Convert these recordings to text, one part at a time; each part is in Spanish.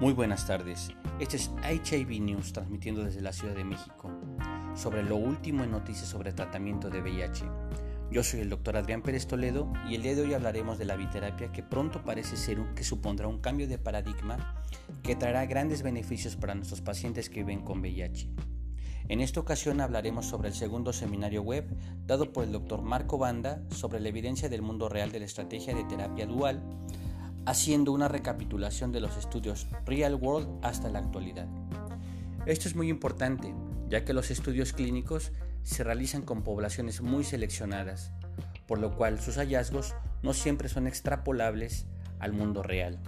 Muy buenas tardes. Este es HIV News transmitiendo desde la Ciudad de México sobre lo último en noticias sobre tratamiento de VIH. Yo soy el doctor Adrián Pérez Toledo y el día de hoy hablaremos de la biterapia que pronto parece ser que supondrá un cambio de paradigma que traerá grandes beneficios para nuestros pacientes que viven con VIH. En esta ocasión hablaremos sobre el segundo seminario web dado por el doctor Marco Banda sobre la evidencia del mundo real de la estrategia de terapia dual haciendo una recapitulación de los estudios Real World hasta la actualidad. Esto es muy importante, ya que los estudios clínicos se realizan con poblaciones muy seleccionadas, por lo cual sus hallazgos no siempre son extrapolables al mundo real.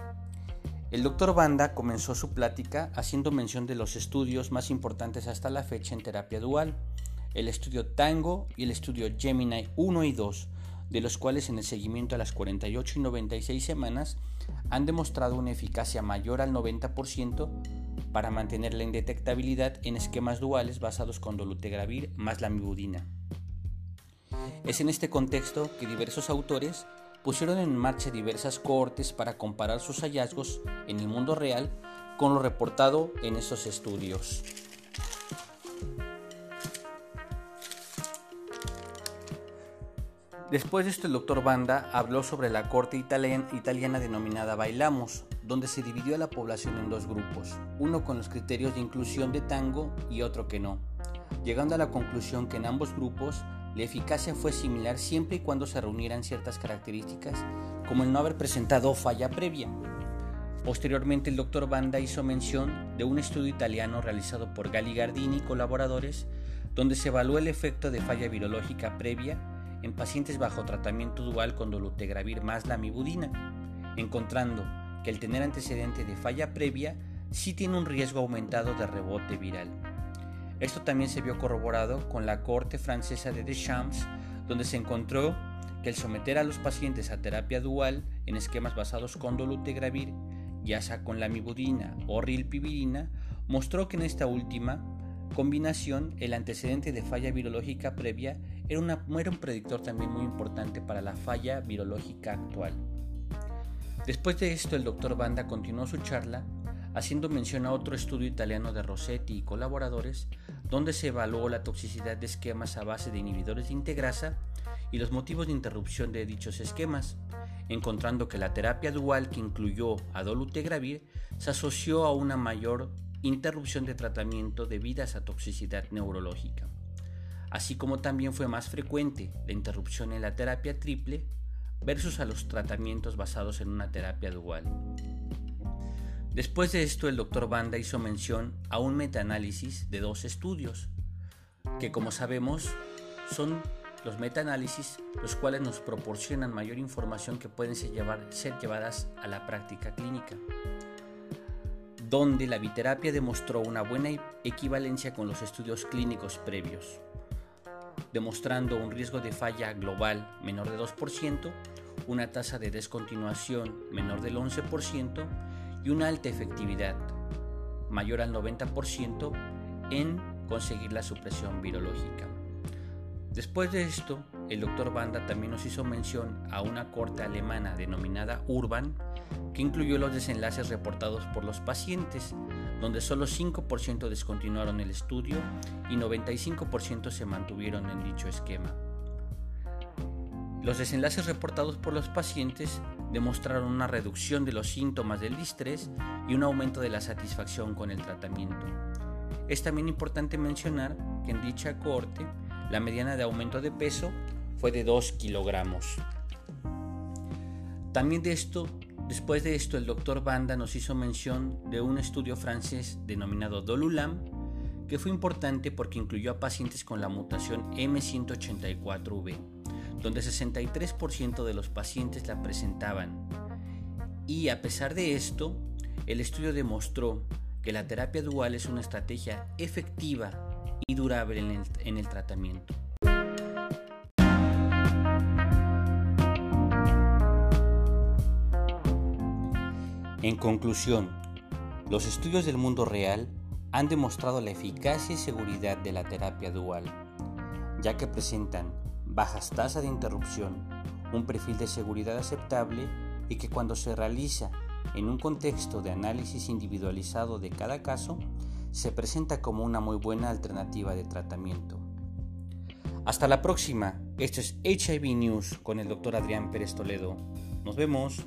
El doctor Banda comenzó su plática haciendo mención de los estudios más importantes hasta la fecha en terapia dual, el estudio Tango y el estudio Gemini 1 y 2, de los cuales en el seguimiento a las 48 y 96 semanas han demostrado una eficacia mayor al 90% para mantener la indetectabilidad en esquemas duales basados con dolutegravir más lamivudina. Es en este contexto que diversos autores pusieron en marcha diversas cohortes para comparar sus hallazgos en el mundo real con lo reportado en esos estudios. Después de esto el doctor Banda habló sobre la corte italiana denominada Bailamos, donde se dividió a la población en dos grupos, uno con los criterios de inclusión de tango y otro que no, llegando a la conclusión que en ambos grupos la eficacia fue similar siempre y cuando se reunieran ciertas características, como el no haber presentado falla previa. Posteriormente el doctor Banda hizo mención de un estudio italiano realizado por Gali Gardini y colaboradores, donde se evaluó el efecto de falla virológica previa en pacientes bajo tratamiento dual con dolutegravir más lamivudina, encontrando que el tener antecedente de falla previa sí tiene un riesgo aumentado de rebote viral. Esto también se vio corroborado con la corte francesa de Deschamps, donde se encontró que el someter a los pacientes a terapia dual en esquemas basados con dolutegravir, ya sea con lamivudina o rilpivirina, mostró que en esta última combinación el antecedente de falla virológica previa era, un predictor también muy importante para la falla virológica actual. Después de esto, el doctor Banda continuó su charla haciendo mención a otro estudio italiano de Rossetti y colaboradores, donde se evaluó la toxicidad de esquemas a base de inhibidores de integrasa y los motivos de interrupción de dichos esquemas, encontrando que la terapia dual que incluyó a dolutegravir se asoció a una mayor interrupción de tratamiento debido a esa toxicidad neurológica así como también fue más frecuente la interrupción en la terapia triple versus a los tratamientos basados en una terapia dual. Después de esto, el doctor Banda hizo mención a un metaanálisis de dos estudios, que como sabemos son los metaanálisis los cuales nos proporcionan mayor información que pueden ser, ser llevadas a la práctica clínica, donde la biterapia demostró una buena equivalencia con los estudios clínicos previos demostrando un riesgo de falla global menor de 2%, una tasa de descontinuación menor del 11% y una alta efectividad mayor al 90% en conseguir la supresión virológica. Después de esto, el doctor Banda también nos hizo mención a una corte alemana denominada Urban, incluyó los desenlaces reportados por los pacientes, donde solo 5% descontinuaron el estudio y 95% se mantuvieron en dicho esquema. Los desenlaces reportados por los pacientes demostraron una reducción de los síntomas del distrés y un aumento de la satisfacción con el tratamiento. Es también importante mencionar que en dicha cohorte la mediana de aumento de peso fue de 2 kilogramos. También de esto, después de esto, el doctor Banda nos hizo mención de un estudio francés denominado Dolulam, que fue importante porque incluyó a pacientes con la mutación M184V, donde 63% de los pacientes la presentaban. Y a pesar de esto, el estudio demostró que la terapia dual es una estrategia efectiva y durable en el, tratamiento. En conclusión, los estudios del mundo real han demostrado la eficacia y seguridad de la terapia dual, ya que presentan bajas tasas de interrupción, un perfil de seguridad aceptable y que cuando se realiza en un contexto de análisis individualizado de cada caso, se presenta como una muy buena alternativa de tratamiento. Hasta la próxima. Esto es HIV News con el Dr. Adrián Pérez Toledo. Nos vemos.